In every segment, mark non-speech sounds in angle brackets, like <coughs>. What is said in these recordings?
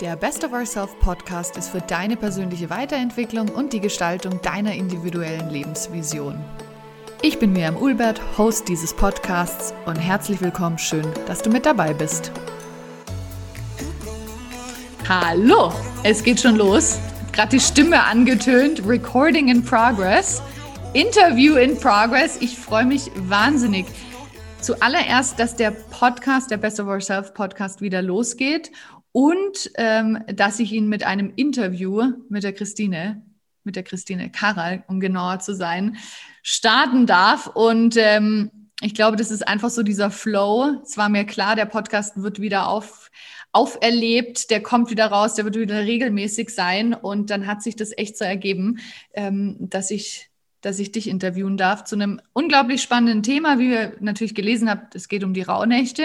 Der Best of Ourself Podcast ist für deine persönliche Weiterentwicklung und die Gestaltung deiner individuellen Lebensvision. Ich bin Miriam Ulbert, Host dieses Podcasts und herzlich willkommen, schön, dass du mit dabei bist. Hallo, es geht schon los. Gerade die Stimme angetönt, Recording in Progress, Interview in Progress. Ich freue mich wahnsinnig. Zuallererst, dass der Podcast, der Best of Ourself Podcast wieder losgeht und ähm, dass ich ihn mit einem Interview mit der Christine, mit der Christine Karal, um genauer zu sein, starten darf. Und ähm, ich glaube, das ist einfach so dieser Flow. Es war mir klar, der Podcast wird wieder auf, auferlebt, der kommt wieder raus, der wird wieder regelmäßig sein. Und dann hat sich das echt so ergeben, ähm, dass ich dass ich dich interviewen darf zu einem unglaublich spannenden Thema, wie ihr natürlich gelesen habt. Es geht um die Rauhnächte.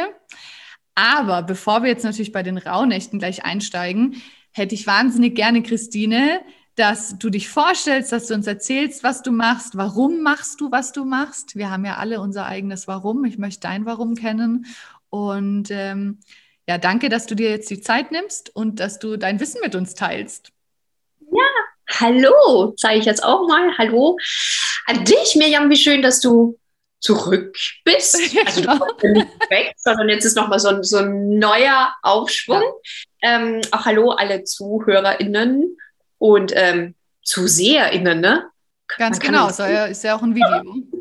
Aber bevor wir jetzt natürlich bei den Rauhnächten gleich einsteigen, hätte ich wahnsinnig gerne, Christine, dass du dich vorstellst, dass du uns erzählst, was du machst, warum machst du, was du machst. Wir haben ja alle unser eigenes Warum. Ich möchte dein Warum kennen. Und ähm, ja, danke, dass du dir jetzt die Zeit nimmst und dass du dein Wissen mit uns teilst. Ja, hallo, sage ich jetzt auch mal. Hallo an dich, Mirjam. Wie schön, dass du zurück bist. <laughs> Also du kommst nicht weg, sondern jetzt ist nochmal so ein, so ein neuer Aufschwung. Ja. Ähm, auch hallo alle ZuhörerInnen und ähm, ZuseherInnen, ne? Ganz genau, so, ja, ist ja auch ein Video. <laughs>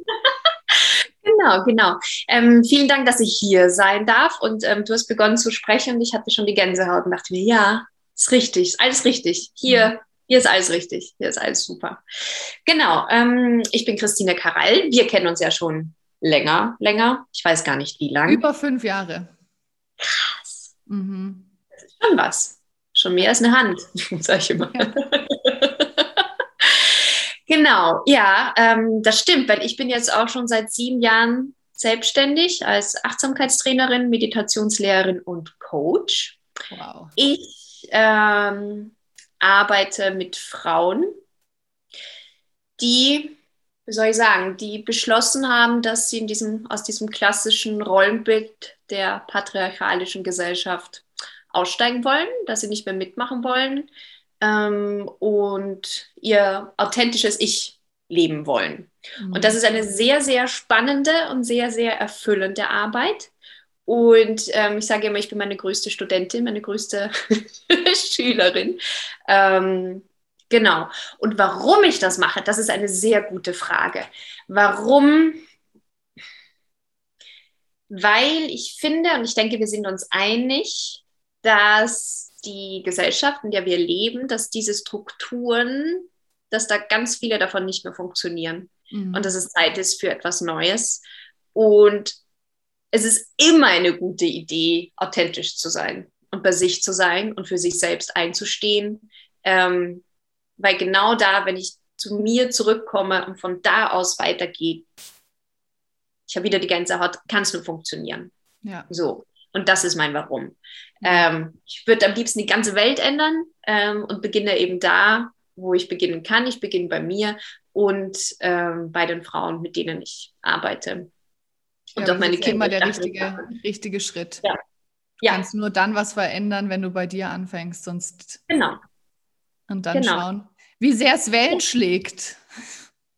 Genau, genau. Ähm, vielen Dank, dass ich hier sein darf. Und ähm, du hast begonnen zu sprechen und ich hatte schon die Gänsehaut und dachte mir, ja, ist richtig, ist alles richtig. Hier, mhm. Hier ist alles richtig, hier ist alles super. Genau, ähm, ich bin Christine Karall. Wir kennen uns ja schon länger, länger. Ich weiß gar nicht, wie lange. Über fünf Jahre. Krass. Mhm. Das ist schon was. Schon mehr als eine Hand, <laughs> sag ich immer. Ja. <laughs> genau, ja, ähm, das stimmt, weil ich bin jetzt auch schon seit sieben Jahren selbstständig als Achtsamkeitstrainerin, Meditationslehrerin und Coach. Wow. Ich ähm, arbeite mit Frauen, die wie soll ich sagen, die beschlossen haben, dass sie in diesem, aus diesem klassischen Rollenbild der patriarchalischen Gesellschaft aussteigen wollen, dass sie nicht mehr mitmachen wollen ähm, und ihr authentisches Ich leben wollen. Mhm. Und das ist eine sehr, sehr spannende und sehr, sehr erfüllende Arbeit. Und ähm, ich sage immer, ich bin meine größte Studentin, meine größte <laughs> Schülerin. Ähm, Genau. Und warum ich das mache, das ist eine sehr gute Frage. Warum? Weil ich finde, und ich denke, wir sind uns einig, dass die Gesellschaft, in der wir leben, dass diese Strukturen, dass da ganz viele davon nicht mehr funktionieren. Mhm. Und dass es Zeit ist für etwas Neues. Und es ist immer eine gute Idee, authentisch zu sein und bei sich zu sein und für sich selbst einzustehen. Ähm, weil genau da, wenn ich zu mir zurückkomme und von da aus weitergehe, ich habe wieder die ganze Haut, kann es nur funktionieren. Ja. So. Und das ist mein Warum. Ähm, ich würde am liebsten die ganze Welt ändern ähm, und beginne eben da, wo ich beginnen kann. Ich beginne bei mir und ähm, bei den Frauen, mit denen ich arbeite. Und ja, auch meine Kinder. immer der richtige, richtige Schritt. Ja. Du ja. kannst nur dann was verändern, wenn du bei dir anfängst, sonst genau. Und dann genau. schauen, wie sehr es Wellen schlägt.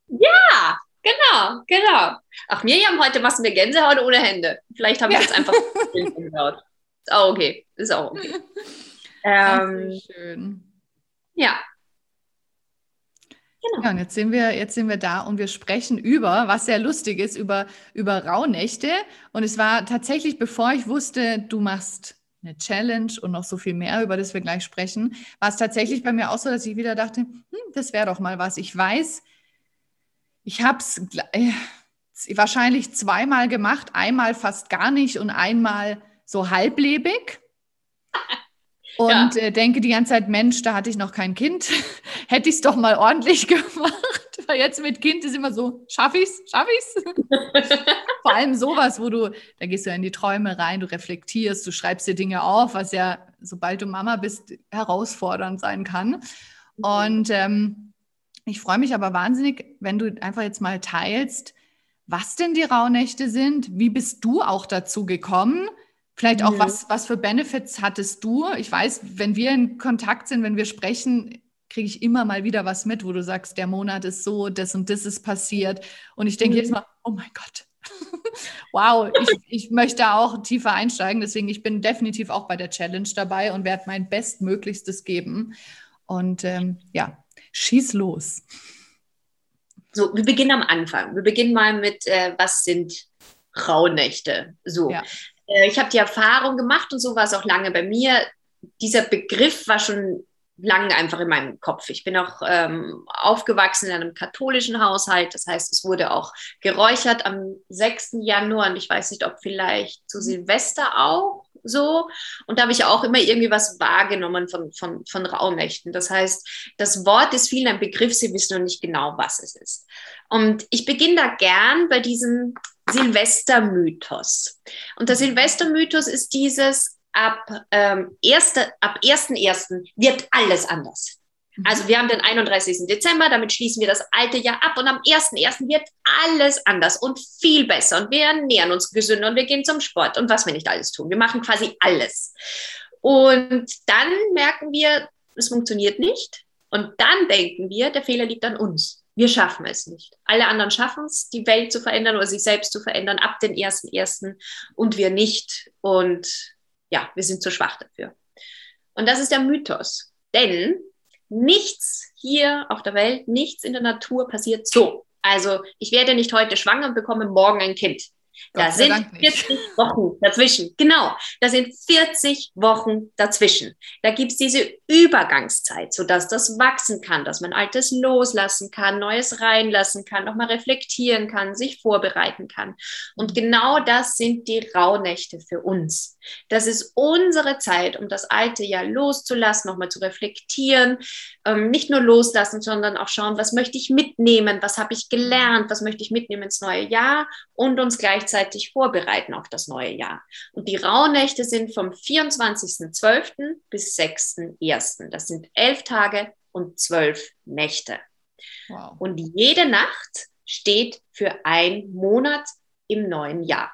Ja, genau, genau. Ach, Miriam, heute machst du mir Gänsehaut ohne Hände. Vielleicht habe ich ja. jetzt einfach <laughs> Gänsehaut. Ist auch okay. Ist auch okay. Ähm, schön. Ja. Genau. Ja, und jetzt sind wir, jetzt sind wir da und wir sprechen über, was sehr lustig ist, über, über Rauhnächte. Und es war tatsächlich, bevor ich wusste, du machst eine Challenge und noch so viel mehr, über das wir gleich sprechen, war es tatsächlich bei mir auch so, dass ich wieder dachte, hm, das wäre doch mal was. Ich weiß, ich habe es äh, wahrscheinlich zweimal gemacht, einmal fast gar nicht und einmal so halblebig. <laughs> Und ja. äh, denke die ganze Zeit, Mensch, da hatte ich noch kein Kind. <laughs> Hätte ich es doch mal ordentlich <laughs> gemacht weil jetzt mit Kind ist immer so, schaff ich's, schaff ich's? <laughs> Vor allem sowas, wo du, da gehst du in die Träume rein, du reflektierst, du schreibst dir Dinge auf, was ja, sobald du Mama bist, herausfordernd sein kann. Mhm. Und ähm, ich freue mich aber wahnsinnig, wenn du einfach jetzt mal teilst, was denn die Rauhnächte sind, wie bist du auch dazu gekommen? Vielleicht auch, mhm. was, was für Benefits hattest du? Ich weiß, wenn wir in Kontakt sind, wenn wir sprechen, kriege ich immer mal wieder was mit, wo du sagst, der Monat ist so, das und das ist passiert. Und ich denke mhm. jetzt mal, oh mein Gott, <laughs> wow, ich, ich möchte auch tiefer einsteigen. Deswegen, ich bin definitiv auch bei der Challenge dabei und werde mein Bestmöglichstes geben. Und ähm, ja, schieß los. So, wir beginnen am Anfang. Wir beginnen mal mit, äh, was sind Rauhnächte? So, ja. Äh, ich habe die Erfahrung gemacht und so war es auch lange bei mir. Dieser Begriff war schon lang einfach in meinem Kopf. Ich bin auch ähm, aufgewachsen in einem katholischen Haushalt. Das heißt, es wurde auch geräuchert am 6. Januar und ich weiß nicht, ob vielleicht zu Silvester auch so. Und da habe ich auch immer irgendwie was wahrgenommen von, von, von Rauhnächten. Das heißt, das Wort ist vielen ein Begriff, sie wissen noch nicht genau, was es ist. Und ich beginne da gern bei diesem Silvestermythos. Und der Silvestermythos ist dieses, ab, ähm, erste, ab 1.1. wird alles anders. Mhm. Also wir haben den 31. Dezember, damit schließen wir das alte Jahr ab und am 1.1. wird alles anders und viel besser und wir ernähren uns gesünder und wir gehen zum Sport und was wir nicht alles tun. Wir machen quasi alles. Und dann merken wir, es funktioniert nicht und dann denken wir, der Fehler liegt an uns. Wir schaffen es nicht. Alle anderen schaffen es, die Welt zu verändern oder sich selbst zu verändern ab den 1.1. und wir nicht. Und ja, wir sind zu schwach dafür. Und das ist der Mythos. Denn nichts hier auf der Welt, nichts in der Natur passiert so. Also ich werde nicht heute schwanger und bekomme morgen ein Kind. Da sind 40 Wochen dazwischen. Genau, da sind 40 Wochen dazwischen. Da gibt es diese Übergangszeit, sodass das wachsen kann, dass man Altes loslassen kann, Neues reinlassen kann, nochmal reflektieren kann, sich vorbereiten kann. Und genau das sind die Rauhnächte für uns. Das ist unsere Zeit, um das alte Jahr loszulassen, nochmal zu reflektieren. Ähm, nicht nur loslassen, sondern auch schauen, was möchte ich mitnehmen, was habe ich gelernt, was möchte ich mitnehmen ins neue Jahr und uns gleichzeitig vorbereiten auf das neue Jahr. Und die Rauhnächte sind vom 24.12. bis 6.1. Das sind elf Tage und zwölf Nächte. Wow. Und jede Nacht steht für ein Monat im neuen Jahr.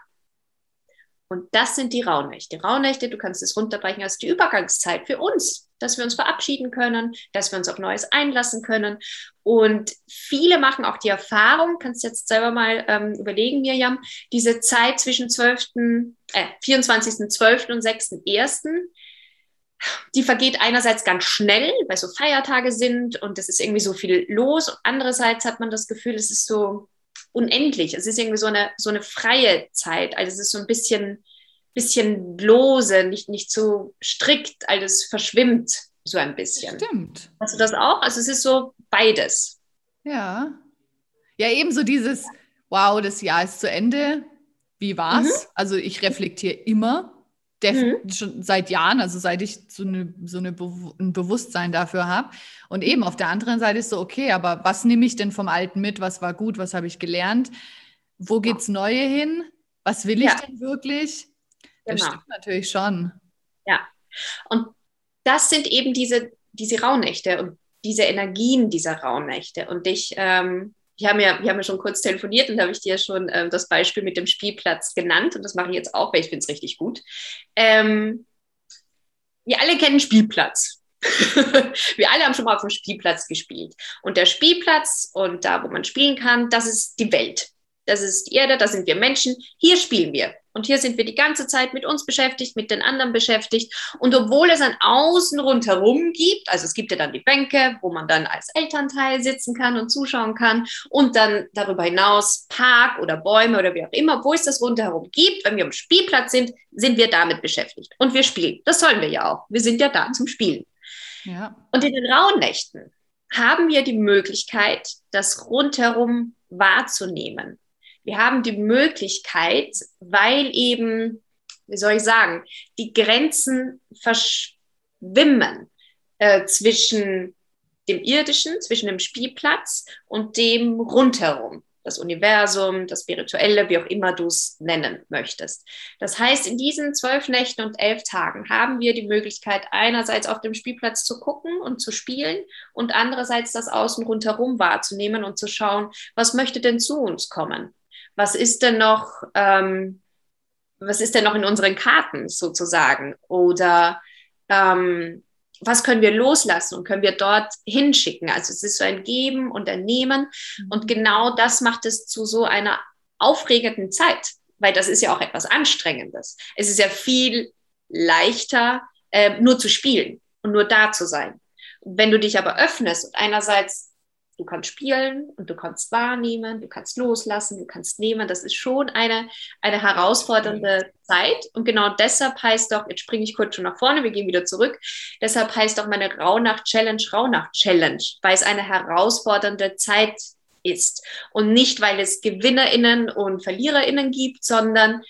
Und das sind die Rauhnächte. Rauhnächte, du kannst es runterbrechen als die Übergangszeit für uns, dass wir uns verabschieden können, dass wir uns auf Neues einlassen können. Und viele machen auch die Erfahrung, kannst jetzt selber mal ähm, überlegen, Mirjam, diese Zeit zwischen 12., äh, 24.12. und 6.1., die vergeht einerseits ganz schnell, weil so Feiertage sind und es ist irgendwie so viel los. Andererseits hat man das Gefühl, es ist so unendlich. Es ist irgendwie so eine, so eine freie Zeit. Also es ist so ein bisschen, bisschen lose, nicht, nicht so strikt, alles verschwimmt so ein bisschen. Stimmt. Hast du das auch? Also es ist so beides. Ja. Ja, ebenso dieses, wow, das Jahr ist zu Ende. Wie war's? Mhm. Also ich reflektiere immer mhm. schon seit Jahren, also seit ich so, eine, so eine Be ein Bewusstsein dafür habe. Und eben auf der anderen Seite ist so, okay, aber was nehme ich denn vom Alten mit? Was war gut? Was habe ich gelernt? Wo geht's Neue hin? Was will ich ja. denn wirklich? Das genau. stimmt natürlich schon. Ja. Und das sind eben diese, diese Rauhnächte und diese Energien dieser Rauhnächte. Und ich ähm, wir haben ja, wir haben ja schon kurz telefoniert und da habe ich dir schon ähm, das Beispiel mit dem Spielplatz genannt und das mache ich jetzt auch, weil ich finde es richtig gut. Ähm, wir alle kennen Spielplatz. <laughs> wir alle haben schon mal auf dem Spielplatz gespielt. Und der Spielplatz und da, wo man spielen kann, das ist die Welt das ist die Erde, da sind wir Menschen, hier spielen wir. Und hier sind wir die ganze Zeit mit uns beschäftigt, mit den anderen beschäftigt. Und obwohl es ein Außen rundherum gibt, also es gibt ja dann die Bänke, wo man dann als Elternteil sitzen kann und zuschauen kann und dann darüber hinaus Park oder Bäume oder wie auch immer, wo es das rundherum gibt, wenn wir am Spielplatz sind, sind wir damit beschäftigt. Und wir spielen. Das sollen wir ja auch. Wir sind ja da zum Spielen. Ja. Und in den rauen Nächten haben wir die Möglichkeit, das rundherum wahrzunehmen wir haben die Möglichkeit, weil eben, wie soll ich sagen, die Grenzen verschwimmen äh, zwischen dem irdischen, zwischen dem Spielplatz und dem rundherum das Universum, das Spirituelle, wie auch immer du es nennen möchtest. Das heißt, in diesen zwölf Nächten und elf Tagen haben wir die Möglichkeit, einerseits auf dem Spielplatz zu gucken und zu spielen und andererseits das Außen rundherum wahrzunehmen und zu schauen, was möchte denn zu uns kommen? Was ist denn noch, ähm, was ist denn noch in unseren Karten sozusagen? Oder ähm, was können wir loslassen und können wir dort hinschicken? Also es ist so ein Geben und ein Nehmen. Mhm. Und genau das macht es zu so einer aufregenden Zeit, weil das ist ja auch etwas Anstrengendes. Es ist ja viel leichter, äh, nur zu spielen und nur da zu sein. Wenn du dich aber öffnest und einerseits du kannst spielen und du kannst wahrnehmen, du kannst loslassen, du kannst nehmen. Das ist schon eine, eine herausfordernde Zeit. Und genau deshalb heißt doch, jetzt springe ich kurz schon nach vorne, wir gehen wieder zurück. Deshalb heißt auch meine Rauhnacht-Challenge Rauhnacht-Challenge, weil es eine herausfordernde Zeit ist. Und nicht, weil es GewinnerInnen und VerliererInnen gibt, sondern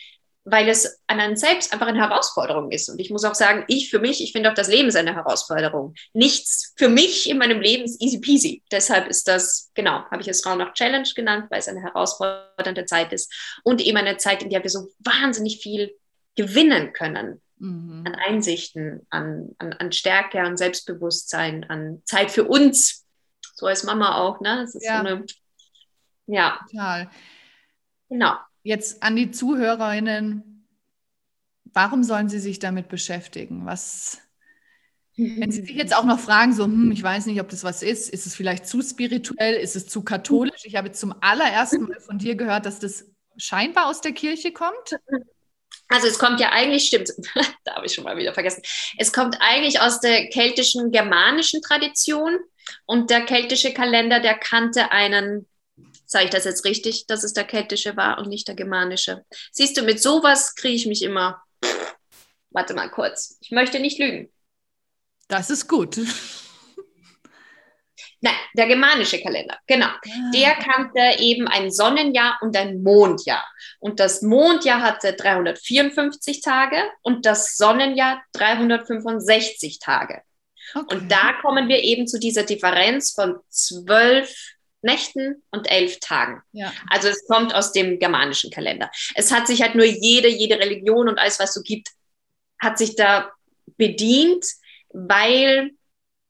weil es an einem selbst einfach eine Herausforderung ist. Und ich muss auch sagen, ich für mich, ich finde auch das Leben ist eine Herausforderung. Nichts für mich in meinem Leben ist easy peasy. Deshalb ist das, genau, habe ich es Raum nach Challenge genannt, weil es eine herausfordernde Zeit ist und eben eine Zeit, in der wir so wahnsinnig viel gewinnen können. Mhm. An Einsichten, an, an, an Stärke, an Selbstbewusstsein, an Zeit für uns. So als Mama auch, ne? Das ist ja. so eine, ja. Total. Genau jetzt an die Zuhörerinnen, warum sollen sie sich damit beschäftigen? Was, wenn Sie sich jetzt auch noch fragen, so, hm, ich weiß nicht, ob das was ist, ist es vielleicht zu spirituell, ist es zu katholisch? Ich habe zum allerersten Mal von dir gehört, dass das scheinbar aus der Kirche kommt. Also es kommt ja eigentlich, stimmt, <laughs> da habe ich schon mal wieder vergessen, es kommt eigentlich aus der keltischen, germanischen Tradition und der keltische Kalender, der kannte einen Sage ich das jetzt richtig, dass es der keltische war und nicht der germanische? Siehst du, mit sowas kriege ich mich immer. Warte mal kurz. Ich möchte nicht lügen. Das ist gut. Nein, der germanische Kalender, genau. Ah. Der kannte eben ein Sonnenjahr und ein Mondjahr. Und das Mondjahr hatte 354 Tage und das Sonnenjahr 365 Tage. Okay. Und da kommen wir eben zu dieser Differenz von zwölf Nächten und elf Tagen. Ja. Also es kommt aus dem germanischen Kalender. Es hat sich halt nur jede, jede Religion und alles, was so gibt, hat sich da bedient, weil,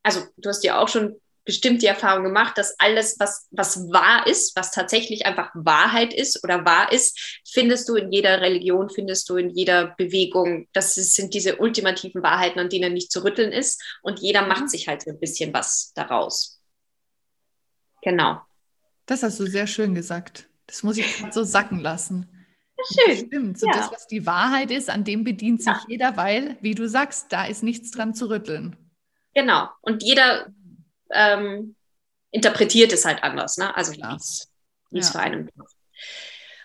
also du hast ja auch schon bestimmt die Erfahrung gemacht, dass alles, was, was wahr ist, was tatsächlich einfach Wahrheit ist oder wahr ist, findest du in jeder Religion, findest du in jeder Bewegung. Das sind diese ultimativen Wahrheiten, an denen nicht zu rütteln ist. Und jeder macht mhm. sich halt ein bisschen was daraus. Genau. Das hast du sehr schön gesagt. Das muss ich so sacken lassen. Schön. stimmt. So ja. Das, was die Wahrheit ist, an dem bedient sich ja. jeder, weil, wie du sagst, da ist nichts dran zu rütteln. Genau. Und jeder ähm, interpretiert es halt anders, ne? Also wie es ja. für einen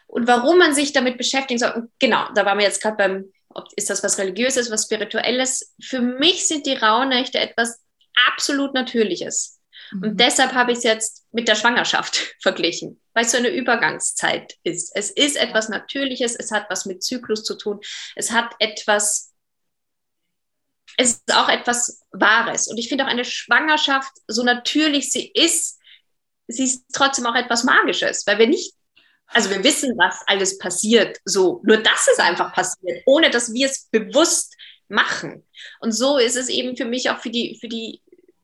Und warum man sich damit beschäftigen soll, genau, da waren wir jetzt gerade beim, ob, ist das was Religiöses, was Spirituelles? Für mich sind die Rauhnächte etwas absolut Natürliches. Und mhm. deshalb habe ich es jetzt mit der Schwangerschaft <laughs> verglichen, weil es so eine Übergangszeit ist. Es ist etwas Natürliches, es hat was mit Zyklus zu tun, es hat etwas, es ist auch etwas Wahres. Und ich finde auch eine Schwangerschaft, so natürlich sie ist, sie ist trotzdem auch etwas Magisches, weil wir nicht also wir wissen, was alles passiert, so. Nur dass es einfach passiert, ohne dass wir es bewusst machen. Und so ist es eben für mich auch für die, für die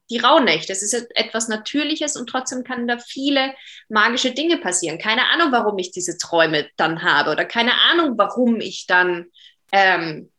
die Rauhnächte. Es ist etwas Natürliches und trotzdem kann da viele magische Dinge passieren. Keine Ahnung, warum ich diese Träume dann habe oder keine Ahnung, warum ich dann ähm,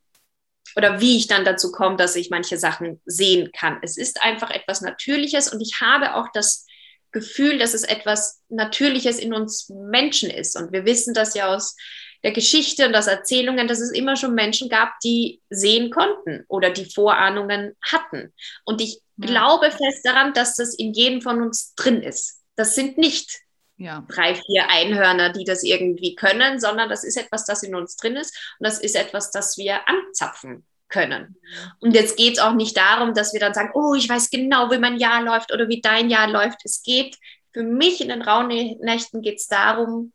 oder wie ich dann dazu komme, dass ich manche Sachen sehen kann. Es ist einfach etwas Natürliches und ich habe auch das Gefühl, dass es etwas Natürliches in uns Menschen ist. Und wir wissen das ja aus der Geschichte und aus Erzählungen, dass es immer schon Menschen gab, die sehen konnten oder die Vorahnungen hatten. Und ich ja. glaube fest daran, dass das in jedem von uns drin ist. Das sind nicht ja. drei, vier Einhörner, die das irgendwie können, sondern das ist etwas, das in uns drin ist und das ist etwas, das wir anzapfen können. Und jetzt geht es auch nicht darum, dass wir dann sagen, oh, ich weiß genau, wie mein Jahr läuft oder wie dein Jahr läuft. Es geht für mich in den Rauhnächten geht es darum,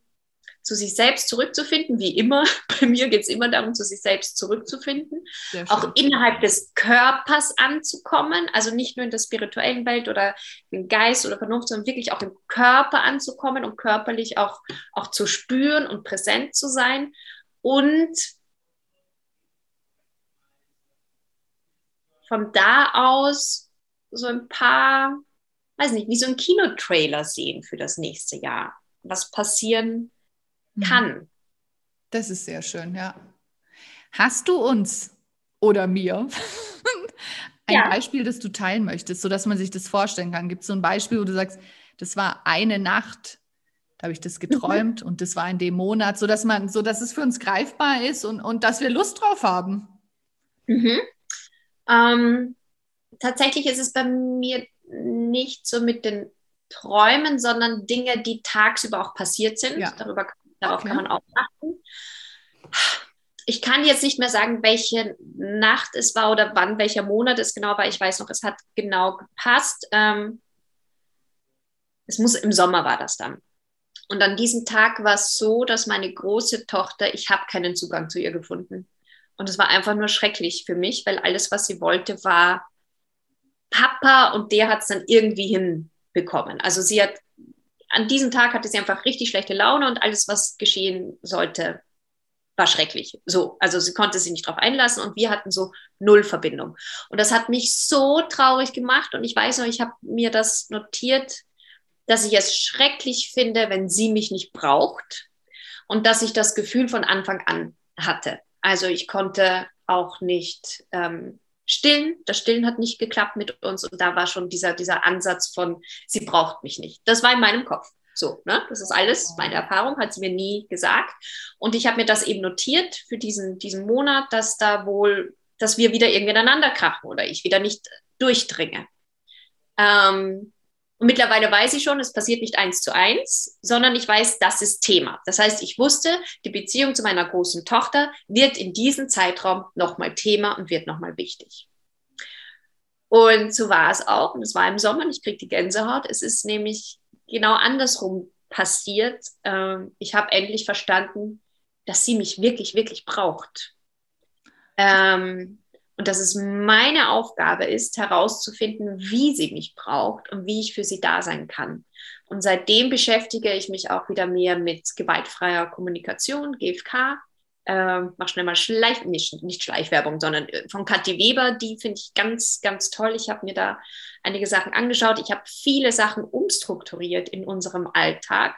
zu sich selbst zurückzufinden, wie immer. <laughs> Bei mir geht es immer darum, zu sich selbst zurückzufinden, auch innerhalb des Körpers anzukommen, also nicht nur in der spirituellen Welt oder im Geist oder Vernunft, sondern wirklich auch im Körper anzukommen und körperlich auch, auch zu spüren und präsent zu sein und von da aus so ein paar, weiß nicht, wie so ein Kinotrailer sehen für das nächste Jahr. Was passieren. Kann. Das ist sehr schön, ja. Hast du uns oder mir <laughs> ein Ja. Beispiel, das du teilen möchtest, sodass man sich das vorstellen kann? Gibt es so ein Beispiel, wo du sagst, das war eine Nacht, da habe ich das geträumt und das war in dem Monat, sodass man, so dass es für uns greifbar ist und, und dass wir Lust drauf haben. Mhm. Ähm, tatsächlich ist es bei mir nicht so mit den Träumen, sondern Dinge, die tagsüber auch passiert sind. Ja. Darüber, darauf Okay. kann man auch achten. Ich kann jetzt nicht mehr sagen, welche Nacht es war oder wann, welcher Monat es genau war. Ich weiß noch, es hat genau gepasst. Ähm, es muss im Sommer war das dann. Und an diesem Tag war es so, dass meine große Tochter, ich habe keinen Zugang zu ihr gefunden. Und es war einfach nur schrecklich für mich, weil alles, was sie wollte, war Papa und der hat es dann irgendwie hinbekommen. Also sie hat, an diesem Tag hatte sie einfach richtig schlechte Laune und alles, was geschehen sollte, war schrecklich. So, also sie konnte sich nicht drauf einlassen und wir hatten so null Verbindung. Und das hat mich so traurig gemacht und ich weiß noch, ich habe mir das notiert, dass ich es schrecklich finde, wenn sie mich nicht braucht und dass ich das Gefühl von Anfang an hatte. Also ich konnte auch nicht ähm, stillen. Das Stillen hat nicht geklappt mit uns und da war schon dieser, dieser Ansatz von, sie braucht mich nicht. Das war in meinem Kopf. So, ne? Das ist alles meine Erfahrung, hat sie mir nie gesagt. Und ich habe mir das eben notiert für diesen, diesen Monat, dass da wohl, dass wir wieder irgendwie ineinander krachen oder ich wieder nicht durchdringe. Ähm, und mittlerweile weiß ich schon, es passiert nicht eins zu eins, sondern ich weiß, das ist Thema. Das heißt, ich wusste, die Beziehung zu meiner großen Tochter wird in diesem Zeitraum nochmal Thema und wird nochmal wichtig. Und so war es auch. Und es war im Sommer, und ich kriege die Gänsehaut. Es ist nämlich genau andersrum passiert. Ähm, ich habe endlich verstanden, dass sie mich wirklich, wirklich braucht. Ähm, und dass es meine Aufgabe ist, herauszufinden, wie sie mich braucht und wie ich für sie da sein kann. Und seitdem beschäftige ich mich auch wieder mehr mit gewaltfreier Kommunikation, GFK. Ähm, mach schnell mal Schleif, nicht, nicht Schleichwerbung, sondern äh, von Kathi Weber, die finde ich ganz, ganz toll. Ich habe mir da einige Sachen angeschaut. Ich habe viele Sachen umstrukturiert in unserem Alltag.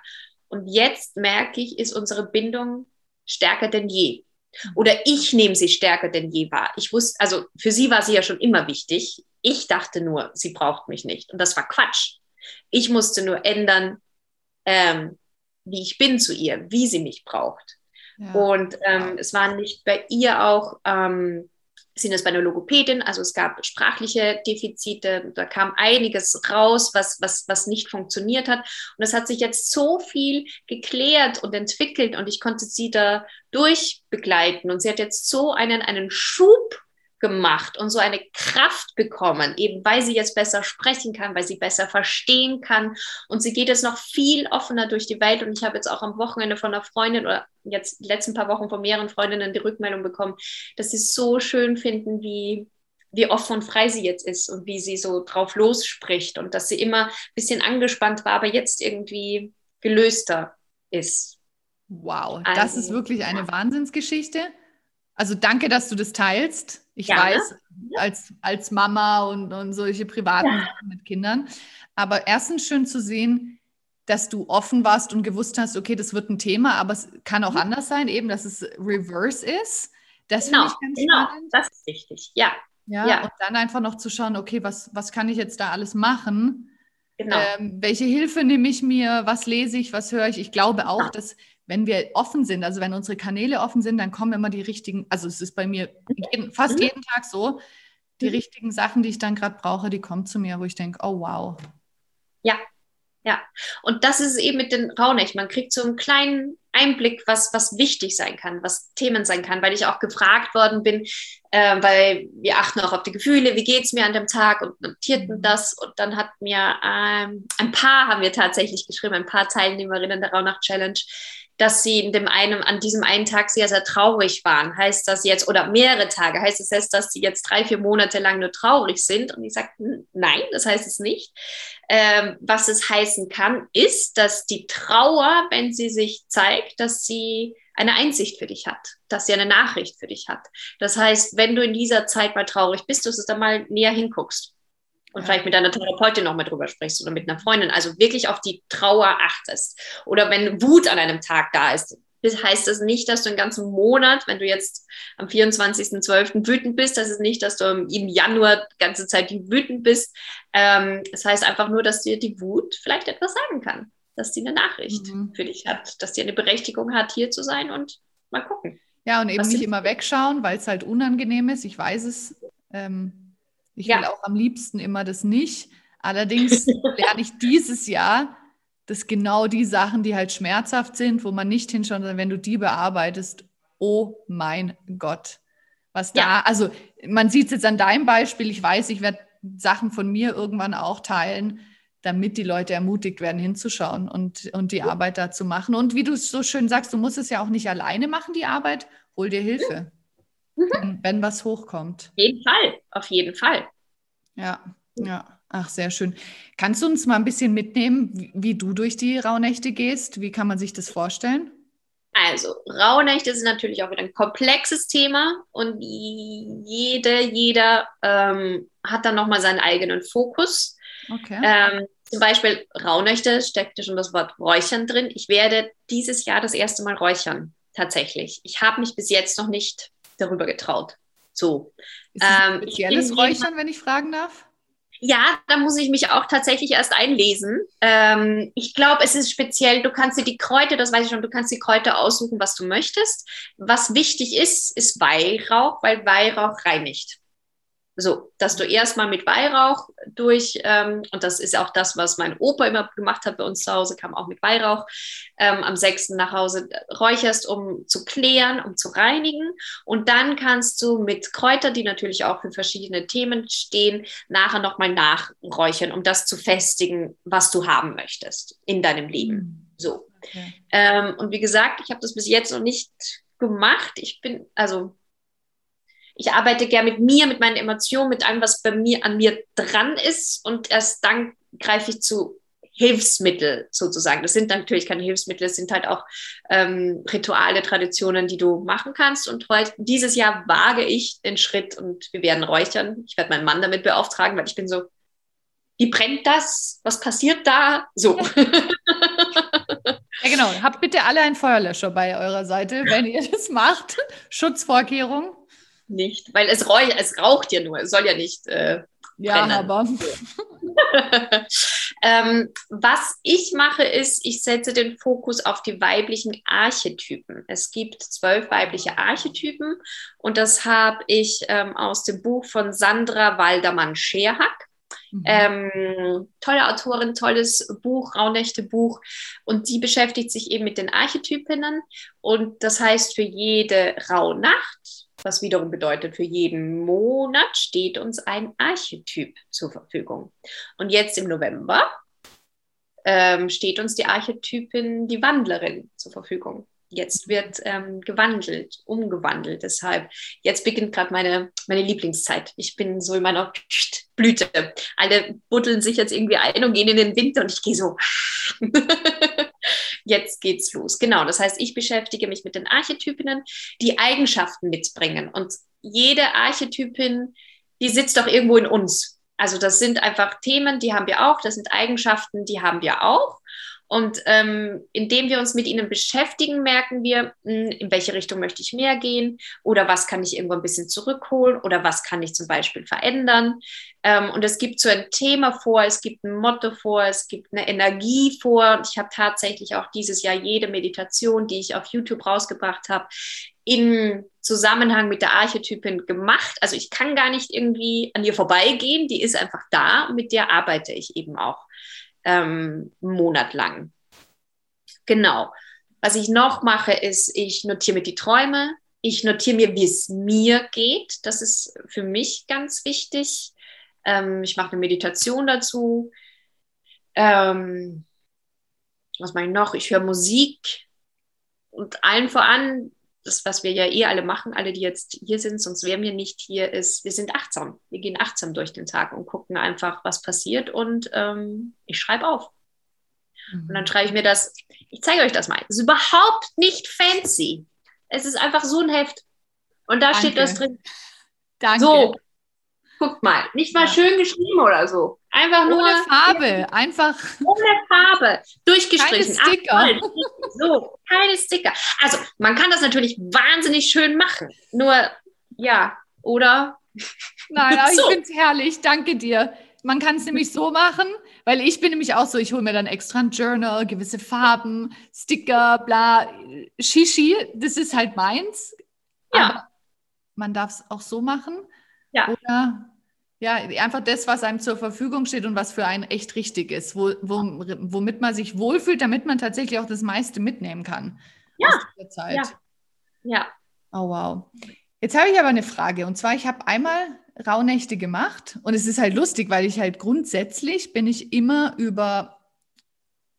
Und jetzt merke ich, ist unsere Bindung stärker denn je. Oder ich nehme sie stärker denn je wahr. Ich wusste, also für sie war sie ja schon immer wichtig. Ich dachte nur, sie braucht mich nicht. Und das war Quatsch. Ich musste nur ändern, ähm, wie ich bin zu ihr, wie sie mich braucht. Ja. Und ähm, es war nicht bei ihr auch, ähm, sind es bei einer Logopädin, also es gab sprachliche Defizite, da kam einiges raus, was, was, was nicht funktioniert hat. Und es hat sich jetzt so viel geklärt und entwickelt und ich konnte sie da durchbegleiten. Und sie hat jetzt so einen, einen Schub gemacht und so eine Kraft bekommen, eben weil sie jetzt besser sprechen kann, weil sie besser verstehen kann. Und sie geht jetzt noch viel offener durch die Welt. Und ich habe jetzt auch am Wochenende von einer Freundin oder jetzt die letzten paar Wochen von mehreren Freundinnen die Rückmeldung bekommen, dass sie es so schön finden, wie, wie offen und frei sie jetzt ist und wie sie so drauf losspricht und dass sie immer ein bisschen angespannt war, aber jetzt irgendwie gelöster ist. Wow, das Also, ist wirklich eine ja. Wahnsinnsgeschichte. Also danke, dass du das teilst. Ich Gerne. weiß, als, als Mama und, und solche privaten Ja. Sachen <laughs> mit Kindern. Aber erstens schön zu sehen, dass du offen warst und gewusst hast, okay, das wird ein Thema, aber es kann auch anders sein, eben, dass es reverse ist. Das Genau, finde ich ganz genau, spannend. das ist wichtig. Ja, Ja, ja. und dann einfach noch zu schauen, okay, was, was kann ich jetzt da alles machen? genau. Ähm, welche Hilfe nehme ich mir? Was lese ich? Was höre ich? Ich glaube auch, Ja. dass wenn wir offen sind, also wenn unsere Kanäle offen sind, dann kommen immer die richtigen, also es ist bei mir jeden, fast Mhm. jeden Tag so, die Mhm. richtigen Sachen, die ich dann gerade brauche, die kommen zu mir, wo ich denke, oh wow. Ja, ja. Und das ist eben mit den Rauhnächten. Man kriegt so einen kleinen Einblick, was, was wichtig sein kann, was Themen sein kann, weil ich auch gefragt worden bin, äh, weil wir achten auch auf die Gefühle, wie geht es mir an dem Tag und notierten Mhm. das. Und dann hat mir ähm, ein paar, haben wir tatsächlich geschrieben, ein paar Teilnehmerinnen der Rauhnacht-Challenge, dass sie in dem einen, an diesem einen Tag sehr, sehr traurig waren. Heißt das jetzt, oder mehrere Tage, heißt es jetzt, dass sie jetzt drei, vier Monate lang nur traurig sind? Und ich sagte, nein, das heißt es nicht. Ähm, was es heißen kann, ist, dass die Trauer, wenn sie sich zeigt, dass sie eine Einsicht für dich hat, dass sie eine Nachricht für dich hat. Das heißt, wenn du in dieser Zeit mal traurig bist, dass du da mal näher hinguckst und Ja. vielleicht mit deiner Therapeutin noch mal drüber sprichst oder mit einer Freundin, also wirklich auf die Trauer achtest. Oder wenn Wut an einem Tag da ist, heißt das nicht, dass du den ganzen Monat, wenn du jetzt am 24.12. wütend bist, das ist nicht, dass du im Januar die ganze Zeit wütend bist. Ähm, das heißt einfach nur, dass dir die Wut vielleicht etwas sagen kann, dass sie eine Nachricht mhm. für dich hat, dass sie eine Berechtigung hat, hier zu sein und mal gucken. Ja, und eben nicht immer wegschauen, weil es halt unangenehm ist. Ich weiß es. Ähm, ich ja. will auch am liebsten immer das nicht. Allerdings <laughs> lerne ich dieses Jahr, dass genau die Sachen, die halt schmerzhaft sind, wo man nicht hinschaut, sondern wenn du die bearbeitest, oh mein Gott, was da, ja. also man sieht es jetzt an deinem Beispiel, ich weiß, ich werde Sachen von mir irgendwann auch teilen, damit die Leute ermutigt werden, hinzuschauen und, und die Arbeit da zu machen. Und wie du so schön sagst, du musst es ja auch nicht alleine machen, die Arbeit, hol dir Hilfe. Wenn, wenn was hochkommt. Auf jeden Fall, auf jeden Fall. Ja, ja. Ach, sehr schön. Kannst du uns mal ein bisschen mitnehmen, wie, wie du durch die Rauhnächte gehst? Wie kann man sich das vorstellen? Also, Rauhnächte sind natürlich auch wieder ein komplexes Thema und jede, jeder ähm, hat dann nochmal seinen eigenen Fokus. Okay. Ähm, zum Beispiel Rauhnächte steckt ja schon das Wort Räuchern drin. Ich werde dieses Jahr das erste Mal räuchern, tatsächlich. Ich habe mich bis jetzt noch nicht darüber getraut. So. Ist das ähm, spezielles Räuchern, wenn ich fragen darf? Ja, da muss ich mich auch tatsächlich erst einlesen. Ähm, ich glaube, es ist speziell, du kannst dir die Kräuter, das weiß ich schon, du kannst die Kräuter aussuchen, was du möchtest. Was wichtig ist, ist Weihrauch, weil Weihrauch reinigt. So, dass du erstmal mit Weihrauch durch, ähm, und das ist auch das, was mein Opa immer gemacht hat bei uns zu Hause, kam auch mit Weihrauch, ähm, am 6. nach Hause räucherst, um zu klären, um zu reinigen. Und dann kannst du mit Kräutern, die natürlich auch für verschiedene Themen stehen, nachher nochmal nachräuchern, um das zu festigen, was du haben möchtest in deinem Leben. Mhm. So. Okay. Ähm, und wie gesagt, ich habe das bis jetzt noch nicht gemacht. Ich bin, also ich arbeite gern mit mir, mit meinen Emotionen, mit allem, was bei mir an mir dran ist. Und erst dann greife ich zu Hilfsmittel sozusagen. Das sind natürlich keine Hilfsmittel, es sind halt auch ähm, Rituale, Traditionen, die du machen kannst. Und heute, dieses Jahr wage ich den Schritt und wir werden räuchern. Ich werde meinen Mann damit beauftragen, weil ich bin so, wie brennt das? Was passiert da? So. Ja, <laughs> genau. Habt bitte alle einen Feuerlöscher bei eurer Seite, wenn ihr das macht. Schutzvorkehrungen nicht, weil es, räuch, es raucht ja nur, es soll ja nicht äh, ja, brennen. aber. <laughs> ähm, was ich mache, ist, ich setze den Fokus auf die weiblichen Archetypen. Es gibt zwölf weibliche Archetypen und das habe ich ähm, aus dem Buch von Sandra Waldermann-Scherhack. Mhm. Ähm, tolle Autorin, tolles Buch, Rauhnächte Buch. Und die beschäftigt sich eben mit den Archetypinnen. Und das heißt, für jede Rauhnacht was wiederum bedeutet, für jeden Monat steht uns ein Archetyp zur Verfügung. Und jetzt im November ähm, steht uns die Archetypin, die Wandlerin zur Verfügung. Jetzt wird ähm, gewandelt, umgewandelt. Deshalb, jetzt beginnt gerade meine, meine Lieblingszeit. Ich bin so in meiner Blüte. Alle buddeln sich jetzt irgendwie ein und gehen in den Winter und ich gehe so. <laughs> jetzt geht's los. Genau, das heißt, ich beschäftige mich mit den Archetypinnen, die Eigenschaften mitbringen. Und jede Archetypin, die sitzt doch irgendwo in uns. Also das sind einfach Themen, die haben wir auch, das sind Eigenschaften, die haben wir auch. Und ähm, indem wir uns mit ihnen beschäftigen, merken wir, mh, hm, in welche Richtung möchte ich mehr gehen oder was kann ich irgendwo ein bisschen zurückholen oder was kann ich zum Beispiel verändern. Ähm, und es gibt so ein Thema vor, es gibt ein Motto vor, es gibt eine Energie vor. Ich habe tatsächlich auch dieses Jahr jede Meditation, die ich auf YouTube rausgebracht habe, in Zusammenhang mit der Archetypin gemacht. Also ich kann gar nicht irgendwie an ihr vorbeigehen, die ist einfach da und mit der arbeite ich eben auch ähm, Monat lang. Genau. Was ich noch mache, ist, ich notiere mir die Träume. Ich notiere mir, wie es mir geht. Das ist für mich ganz wichtig. Ähm, ich mache eine Meditation dazu. Ähm, was mache ich noch? Ich höre Musik. Und allen voran das, was wir ja eh alle machen, alle, die jetzt hier sind, sonst wären wir nicht hier, ist, wir sind achtsam. Wir gehen achtsam durch den Tag und gucken einfach, was passiert und ähm, ich schreibe auf. Mhm. Und dann mhm. schreibe ich mir das, ich zeige euch das mal. Es ist überhaupt nicht fancy. Es ist einfach so ein Heft. Und da Danke. steht das drin. Danke. So, guckt mal. Nicht mal schön geschrieben oder so. Einfach nur. Ohne Farbe, einfach. Ohne Farbe. Durchgestrichen. Keine Sticker. Ach, so, keine Sticker. Also, man kann das natürlich wahnsinnig schön machen. Nur, ja, oder? Nein, aber so. ich finde es herrlich. Danke dir. Man kann es nämlich so machen, weil ich bin nämlich auch so, ich hole mir dann extra ein Journal, gewisse Farben, Sticker, bla, Shishi, das ist halt meins. Ja. Aber man darf es auch so machen. Ja. Oder ja, einfach das, was einem zur Verfügung steht und was für einen echt richtig ist, wo, wo, womit man sich wohlfühlt, damit man tatsächlich auch das meiste mitnehmen kann. Ja. Aus dieser Zeit. Ja. ja. Oh, wow. Jetzt habe ich aber eine Frage. Und zwar, ich habe einmal Rauhnächte gemacht und es ist halt lustig, weil ich halt grundsätzlich bin ich immer über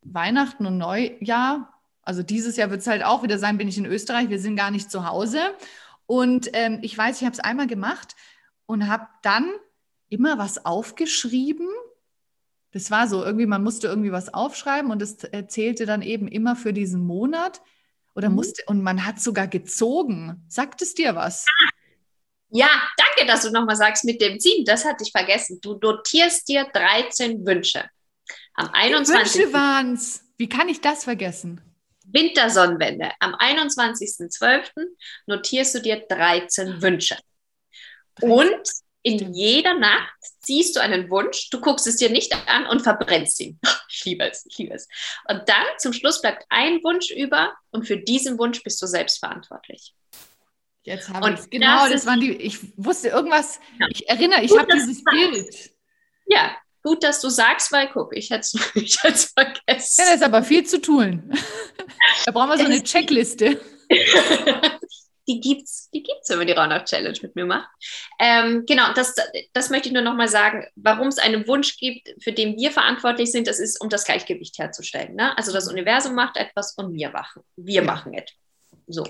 Weihnachten und Neujahr, also dieses Jahr wird es halt auch wieder sein, bin ich in Österreich, wir sind gar nicht zu Hause. Und ähm, ich weiß, ich habe es einmal gemacht und habe dann immer was aufgeschrieben. Das war so, irgendwie, man musste irgendwie was aufschreiben und das zählte dann eben immer für diesen Monat. Oder mhm. musste, und man hat sogar gezogen. Sagt es dir was? Ja, danke, dass du nochmal sagst mit dem Ziehen. Das hatte ich vergessen. Du notierst dir 13 Wünsche. Am 21. Wünsche waren es. Wie kann ich das vergessen? Wintersonnenwende. Am 21.12. notierst du dir 13 Wünsche. Und in jeder Nacht siehst du einen Wunsch, du guckst es dir nicht an und verbrennst ihn. <laughs> Ich liebe es, ich liebe es. Und dann zum Schluss bleibt ein Wunsch über und für diesen Wunsch bist du selbst verantwortlich. Jetzt habe ich es. Genau, das, das waren die, ich wusste irgendwas, ja. ich erinnere, ich habe dieses Bild. Ja, gut, dass du sagst, weil guck, ich hätte es <laughs> ich vergessen. Ja, da ist aber viel zu tun. <laughs> da brauchen wir so eine Checkliste. Die gibt's, die gibt's, wenn man die Raunacht-Challenge mit mir macht. Ähm, genau, das, das möchte ich nur nochmal sagen, warum es einen Wunsch gibt, für den wir verantwortlich sind, das ist, um das Gleichgewicht herzustellen. Ne? Also das Universum macht etwas und wir machen. Wir machen etwas. So.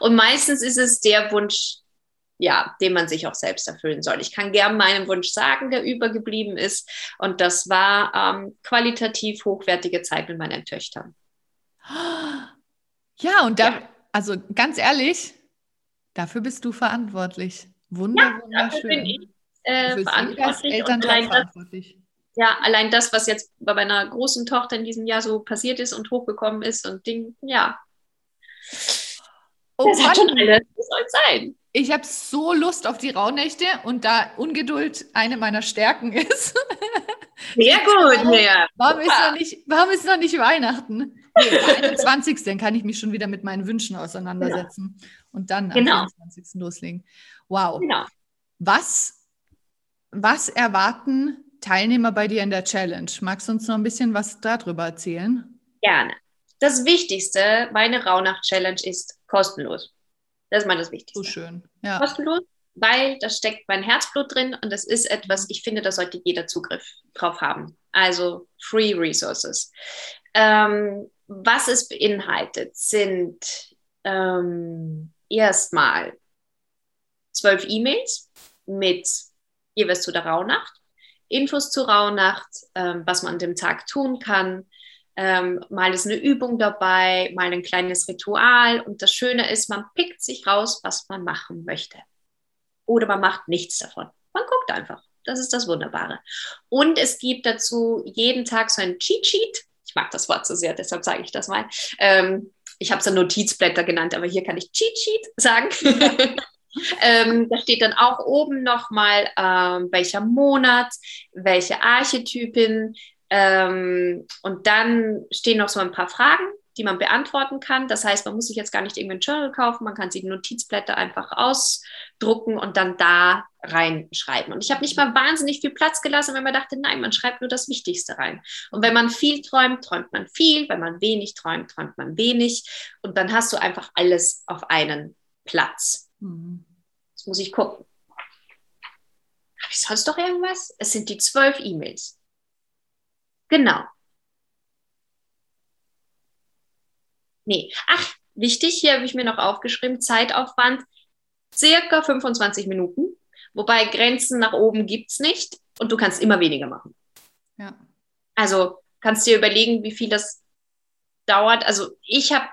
Und meistens ist es der Wunsch, ja, den man sich auch selbst erfüllen soll. Ich kann gern meinen Wunsch sagen, der übergeblieben ist. Und das war ähm, qualitativ hochwertige Zeit mit meinen Töchtern. Ja, und da, ja. also ganz ehrlich, Dafür bist du verantwortlich. Wunder, ja, wunderschön. Bin ich, äh, verantwortlich. Elterntag verantwortlich. ja, allein das, was jetzt bei meiner großen Tochter in diesem Jahr so passiert ist und hochgekommen ist und Ding, ja. Oh, das hat schon alles. Das soll sein. Ich habe so Lust auf die Rauhnächte und da Ungeduld eine meiner Stärken ist. Sehr gut, ja. Warum ist, noch nicht, warum ist noch nicht Weihnachten? Nee, der 21. Dann kann ich mich schon wieder mit meinen Wünschen auseinandersetzen. Ja und dann genau. am 24. loslegen. Wow. Genau. Was, was erwarten Teilnehmer bei dir in der Challenge? Magst du uns noch ein bisschen was darüber erzählen? Gerne. Das Wichtigste, meine Rauhnacht-Challenge ist kostenlos. Das ist mal das Wichtigste. So schön. Ja. Kostenlos, weil da steckt mein Herzblut drin und das ist etwas, ich finde, da sollte jeder Zugriff drauf haben. Also Free Resources. Ähm, was es beinhaltet, sind ähm, erstmal zwölf E-Mails mit jeweils zu der Rauhnacht, Infos zur Rauhnacht, ähm, was man an dem Tag tun kann. Ähm, mal ist eine Übung dabei, mal ein kleines Ritual. Und das Schöne ist, man pickt sich raus, was man machen möchte. Oder man macht nichts davon. Man guckt einfach. Das ist das Wunderbare. Und es gibt dazu jeden Tag so ein Cheat Sheet. Ich mag das Wort so sehr, deshalb sage ich das mal. Ähm, ich habe es dann Notizblätter genannt, aber hier kann ich Cheat Sheet sagen. <laughs> ähm, da steht dann auch oben nochmal, ähm, welcher Monat, welche Archetypin. Ähm, und dann stehen noch so ein paar Fragen, die man beantworten kann. Das heißt, man muss sich jetzt gar nicht irgendein Journal kaufen, man kann sich Notizblätter einfach ausdrucken und dann da reinschreiben. Und ich habe nicht mal wahnsinnig viel Platz gelassen, wenn man dachte, nein, man schreibt nur das Wichtigste rein. Und wenn man viel träumt, träumt man viel, wenn man wenig träumt, träumt man wenig. Und dann hast du einfach alles auf einen Platz. Mhm. Jetzt muss ich gucken. Habe ich sonst doch irgendwas? Es sind die zwölf E-Mails. Genau. Nee. Ach, wichtig, hier habe ich mir noch aufgeschrieben, Zeitaufwand circa 25 Minuten. Wobei Grenzen nach oben gibt es nicht und du kannst immer weniger machen. Ja. Also kannst dir überlegen, wie viel das dauert. Also ich habe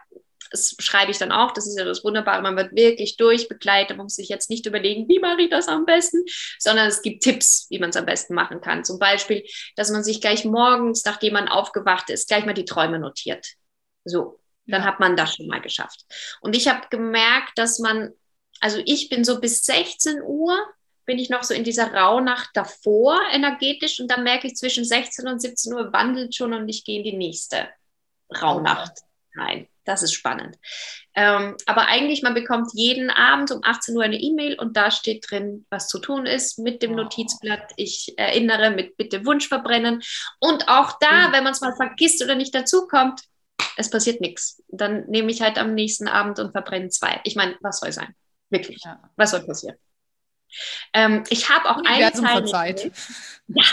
das schreibe ich dann auch, das ist ja das Wunderbare, man wird wirklich durchbegleitet, man muss sich jetzt nicht überlegen, wie mache ich das am besten, sondern es gibt Tipps, wie man es am besten machen kann. Zum Beispiel, dass man sich gleich morgens, nachdem man aufgewacht ist, gleich mal die Träume notiert. So, dann ja. hat man das schon mal geschafft. Und ich habe gemerkt, dass man, also ich bin so bis 16 Uhr, bin ich noch so in dieser Rauhnacht davor energetisch und dann merke ich zwischen 16 und 17 Uhr wandelt schon und ich gehe in die nächste Rauhnacht rein. Das ist spannend. Ähm, aber eigentlich, man bekommt jeden Abend um 18 Uhr eine E-Mail und da steht drin, was zu tun ist mit dem Notizblatt. Ich erinnere mit bitte Wunsch verbrennen. Und auch da, mhm. wenn man es mal vergisst oder nicht dazukommt, es passiert nichts. Dann nehme ich halt am nächsten Abend und verbrenne zwei. Ich meine, was soll sein? Wirklich. Ja. Was soll passieren? Ähm, ich habe auch eine Teilnehmerin. Ja,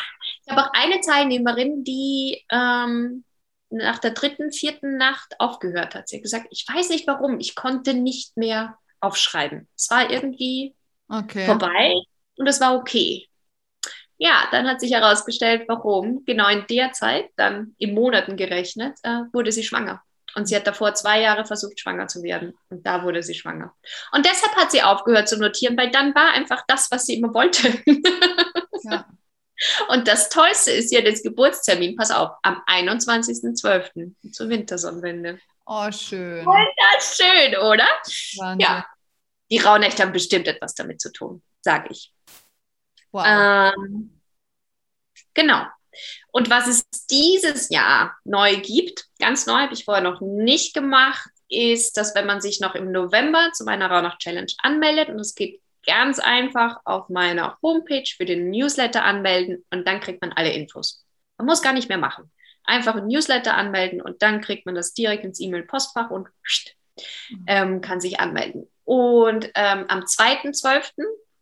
ich habe auch eine Teilnehmerin, die ähm, nach der dritten, vierten Nacht aufgehört hat. Sie hat gesagt, ich weiß nicht warum, ich konnte nicht mehr aufschreiben. Es war irgendwie okay. vorbei und es war okay. Ja, dann hat sich herausgestellt, warum. Genau in der Zeit, dann in Monaten gerechnet, äh, wurde sie schwanger. Und sie hat davor zwei Jahre versucht, schwanger zu werden. Und da wurde sie schwanger. Und deshalb hat sie aufgehört zu notieren, weil dann war einfach das, was sie immer wollte. <laughs> Ja. Und das Tollste ist ja das Geburtstermin, pass auf, am 21.12. zur Wintersonnenwende. Oh, schön. Und das schön, oder? Wahnsinn. Ja. Die Rauhnächte haben bestimmt etwas damit zu tun, sage ich. Wow. Ähm, genau. Und was es dieses Jahr neu gibt, ganz neu, habe ich vorher noch nicht gemacht, ist, dass wenn man sich noch im November zu meiner Rauhnacht-Challenge anmeldet, und es geht ganz einfach auf meiner Homepage für den Newsletter anmelden und dann kriegt man alle Infos. Man muss gar nicht mehr machen. Einfach ein Newsletter anmelden und dann kriegt man das direkt ins E-Mail-Postfach und mhm. ähm, kann sich anmelden. Und ähm, am 2.12.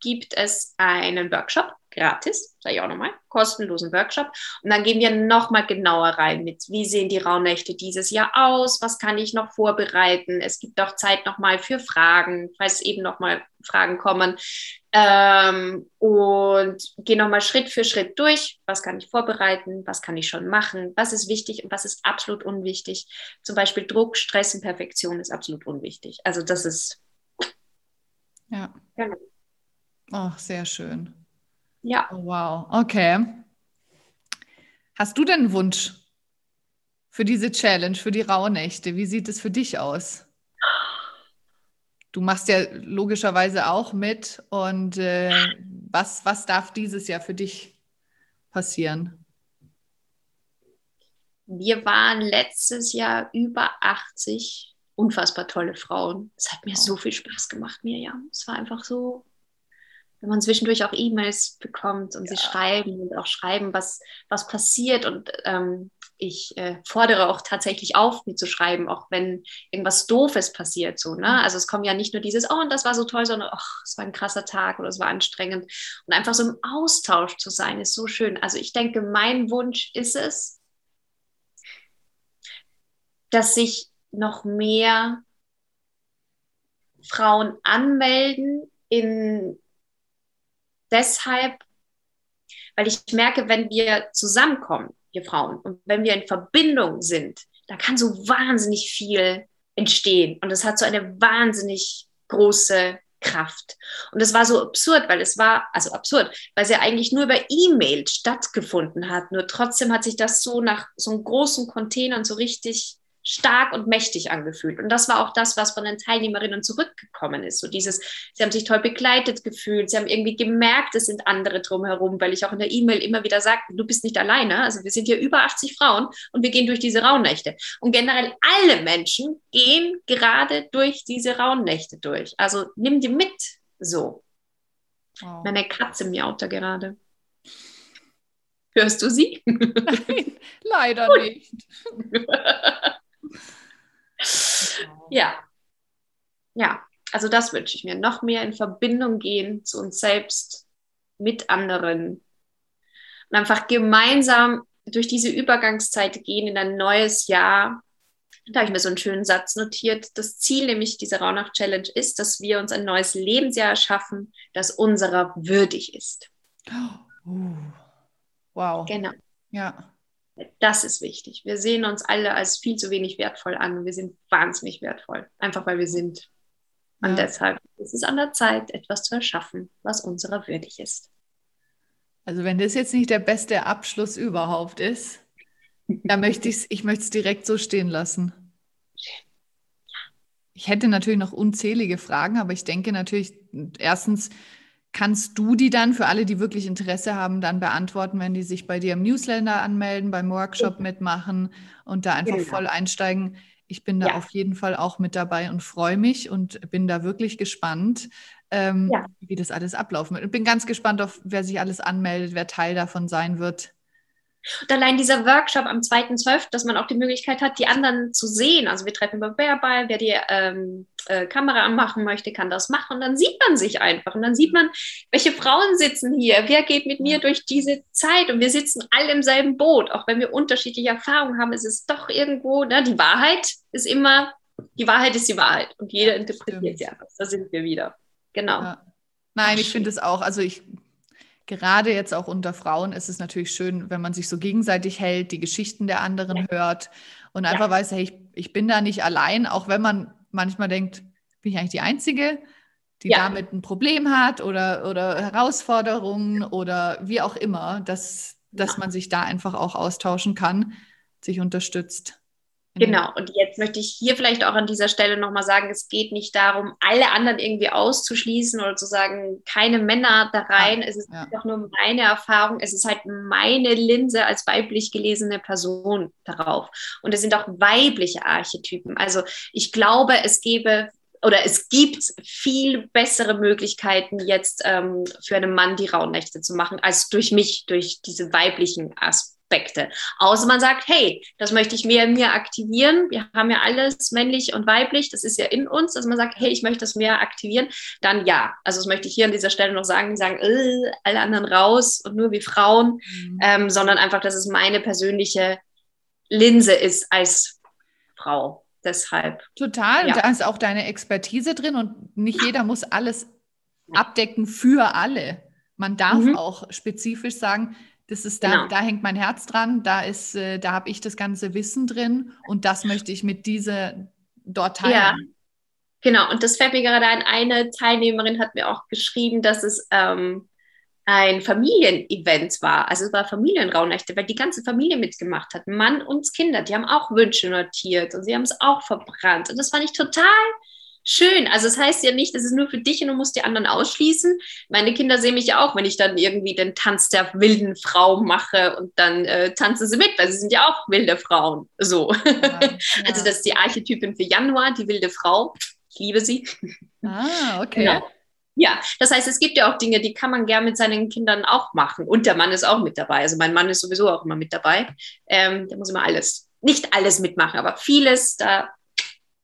gibt es einen Workshop gratis, sage ich auch nochmal, kostenlosen Workshop. Und dann gehen wir nochmal genauer rein mit, wie sehen die Rauhnächte dieses Jahr aus, was kann ich noch vorbereiten. Es gibt auch Zeit nochmal für Fragen, falls eben nochmal Fragen kommen. Ähm, und gehe nochmal Schritt für Schritt durch, was kann ich vorbereiten, was kann ich schon machen, was ist wichtig und was ist absolut unwichtig. Zum Beispiel Druck, Stress und Perfektion ist absolut unwichtig. Also das ist... Ja. Genau. Ach, sehr schön. Ja. Oh, wow, okay. Hast du denn einen Wunsch für diese Challenge, für die Rauhnächte? Wie sieht es für dich aus? Du machst ja logischerweise auch mit. Und äh, was, was darf dieses Jahr für dich passieren? Wir waren letztes Jahr über 80 unfassbar tolle Frauen. Es hat mir so viel Spaß gemacht, Mirjam. Es war einfach so wenn man zwischendurch auch E-Mails bekommt und ja. sie schreiben und auch schreiben, was, was passiert. Und ähm, ich äh, fordere auch tatsächlich auf, mir zu schreiben, auch wenn irgendwas Doofes passiert. So, ne? Mhm. Also es kommt ja nicht nur dieses, oh, und das war so toll, sondern, ach, es war ein krasser Tag oder es war anstrengend. Und einfach so im Austausch zu sein, ist so schön. Also ich denke, mein Wunsch ist es, dass sich noch mehr Frauen anmelden in deshalb, weil ich merke, wenn wir zusammenkommen, wir Frauen, und wenn wir in Verbindung sind, da kann so wahnsinnig viel entstehen. Und es hat so eine wahnsinnig große Kraft. Und es war so absurd, weil es war, also absurd, weil es ja eigentlich nur über E-Mail stattgefunden hat. Nur trotzdem hat sich das so nach so einem großen Containern so richtig stark und mächtig angefühlt. Und das war auch das, was von den Teilnehmerinnen zurückgekommen ist. So dieses, sie haben sich toll begleitet gefühlt, sie haben irgendwie gemerkt, es sind andere drumherum, weil ich auch in der E-Mail immer wieder sagte, du bist nicht alleine. Also wir sind hier über 80 Frauen und wir gehen durch diese Rauhnächte. Und generell alle Menschen gehen gerade durch diese Rauhnächte durch. Also nimm die mit so. Oh. Meine Katze miaut da gerade. Hörst du sie? Nein, <laughs> leider nicht. <laughs> Ja. Ja, also das wünsche ich mir. Noch mehr in Verbindung gehen zu uns selbst, mit anderen. Und einfach gemeinsam durch diese Übergangszeit gehen in ein neues Jahr. Da habe ich mir so einen schönen Satz notiert. Das Ziel nämlich dieser Rauhnacht-Challenge ist, dass wir uns ein neues Lebensjahr erschaffen, das unserer würdig ist. Oh. <gasps> Wow. Genau. Ja. Das ist wichtig. Wir sehen uns alle als viel zu wenig wertvoll an wir sind wahnsinnig wertvoll, einfach weil wir sind. Und ja. deshalb ist es an der Zeit, etwas zu erschaffen, was unserer würdig ist. Also wenn das jetzt nicht der beste Abschluss überhaupt ist, dann möchte ich's, ich möchte es direkt so stehen lassen. Ich hätte natürlich noch unzählige Fragen, aber ich denke natürlich, erstens kannst du die dann für alle, die wirklich Interesse haben, dann beantworten, wenn die sich bei dir im Newsletter anmelden, beim Workshop mitmachen und da einfach genau. voll einsteigen. Ich bin da ja. auf jeden Fall auch mit dabei und freue mich und bin da wirklich gespannt, ähm, ja. wie das alles ablaufen wird. Ich bin ganz gespannt auf, wer sich alles anmeldet, wer Teil davon sein wird. Und allein dieser Workshop am 2.12., dass man auch die Möglichkeit hat, die anderen zu sehen. Also wir treffen über Bärball, wer die ähm, äh, Kamera anmachen möchte, kann das machen. Und dann sieht man sich einfach. Und dann sieht man, welche Frauen sitzen hier, wer geht mit mir durch diese Zeit. Und wir sitzen alle im selben Boot. Auch wenn wir unterschiedliche Erfahrungen haben, ist es doch irgendwo, ne, die Wahrheit ist immer, die Wahrheit ist die Wahrheit. Und jeder interpretiert sie anders. Da sind wir wieder. Genau. Ja. Nein, ich finde es auch, also ich gerade jetzt auch unter Frauen ist es natürlich schön, wenn man sich so gegenseitig hält, die Geschichten der anderen ja. hört und einfach ja. weiß, hey, ich, ich bin da nicht allein, auch wenn man manchmal denkt, bin ich eigentlich die Einzige, die ja. damit ein Problem hat oder, oder Herausforderungen oder wie auch immer, dass, dass man sich da einfach auch austauschen kann, sich unterstützt. Genau, und jetzt möchte ich hier vielleicht auch an dieser Stelle nochmal sagen, es geht nicht darum, alle anderen irgendwie auszuschließen oder zu sagen, keine Männer da rein. Ja, es ist ja. doch nur meine Erfahrung, es ist halt meine Linse als weiblich gelesene Person darauf. Und es sind auch weibliche Archetypen. Also ich glaube, es gäbe oder es gibt viel bessere Möglichkeiten jetzt ähm, für einen Mann die Rauhnächte zu machen, als durch mich, durch diese weiblichen Aspekte. Aspekte. Außer man sagt, hey, das möchte ich mehr in mir aktivieren. Wir haben ja alles männlich und weiblich, das ist ja in uns, dass man sagt, hey, ich möchte das mehr aktivieren, dann ja. Also das möchte ich hier an dieser Stelle noch sagen, sagen, äh, alle anderen raus und nur wie Frauen, mhm. ähm, sondern einfach, dass es meine persönliche Linse ist als Frau. Deshalb. Total. Ja. Und da ist auch deine Expertise drin und nicht jeder muss alles abdecken für alle. Man darf mhm. auch spezifisch sagen, das ist da, genau. da hängt mein Herz dran, da ist, äh, da habe ich das ganze Wissen drin und das möchte ich mit dieser dort teilen. Ja. Genau, und das fällt mir gerade ein. Eine Teilnehmerin hat mir auch geschrieben, dass es ähm, ein Familienevent war. Also es war Familienraunächte, weil die ganze Familie mitgemacht hat. Mann und Kinder, die haben auch Wünsche notiert und sie haben es auch verbrannt. Und das fand ich total schön. Also es das heißt ja nicht, das ist nur für dich und du musst die anderen ausschließen. Meine Kinder sehen mich ja auch, wenn ich dann irgendwie den Tanz der wilden Frau mache und dann äh, tanzen sie mit, weil sie sind ja auch wilde Frauen. So. Ja, <laughs> ja. Also das ist die Archetypin für Januar, die wilde Frau. Ich liebe sie. Ah, okay. Genau. Ja, das heißt, es gibt ja auch Dinge, die kann man gern mit seinen Kindern auch machen. Und der Mann ist auch mit dabei. Also mein Mann ist sowieso auch immer mit dabei. Ähm, der muss immer alles, nicht alles mitmachen, aber vieles, da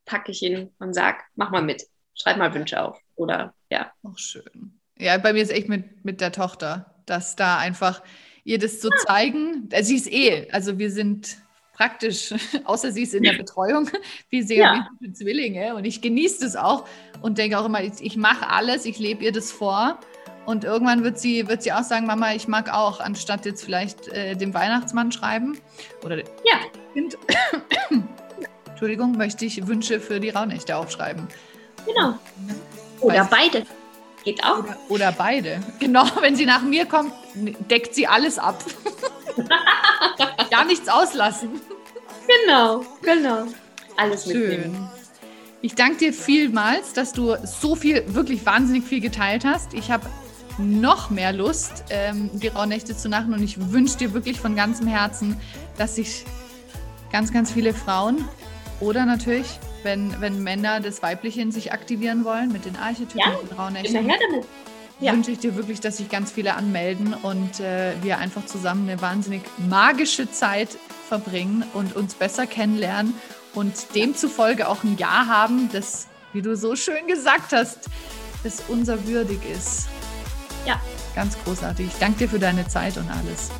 packe ich ihn und sage, mach mal mit, schreib mal Wünsche auf. Oder ja. Auch schön. Ja, bei mir ist echt mit, mit der Tochter, dass da einfach ihr das zu so zeigen. Also sie ist eh, also wir sind praktisch, <laughs> außer sie ist in der Betreuung, <laughs> wie sehr ja. Zwillinge. Und ich genieße das auch und denke auch immer, ich, ich mache alles, ich lebe ihr das vor. Und irgendwann wird sie, wird sie auch sagen, Mama, ich mag auch, anstatt jetzt vielleicht äh, dem Weihnachtsmann schreiben oder ja. Kind. <coughs> Entschuldigung, möchte ich Wünsche für die Rauhnächte aufschreiben. Genau. Oder Weiß beide. Geht auch. Oder, oder, beide. <laughs> Genau, wenn sie nach mir kommt, deckt sie alles ab. <laughs> Gar nichts auslassen. Genau, genau. Alles Schön. mitnehmen. Ich danke dir vielmals, dass du so viel, wirklich wahnsinnig viel geteilt hast. Ich habe noch mehr Lust, ähm, die Rauhnächte zu machen und ich wünsche dir wirklich von ganzem Herzen, dass sich ganz, ganz viele Frauen oder natürlich, wenn, wenn Männer das Weibliche in sich aktivieren wollen, mit den Archetypen, ja, den Rauhnächten, ja. wünsche ich dir wirklich, dass sich ganz viele anmelden und äh, wir einfach zusammen eine wahnsinnig magische Zeit verbringen und uns besser kennenlernen und demzufolge auch ein Jahr haben, das, wie du so schön gesagt hast, das unser würdig ist. Ja. Ganz großartig. Ich danke dir für deine Zeit und alles.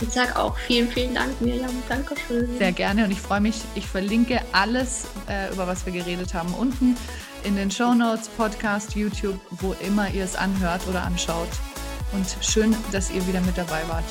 Ich sage auch vielen, vielen Dank, Mirjam. Dankeschön. Sehr gerne und ich freue mich. Ich verlinke alles, äh, über was wir geredet haben, unten in den Show Notes, Podcast, YouTube, wo immer ihr es anhört oder anschaut. Und schön, dass ihr wieder mit dabei wart.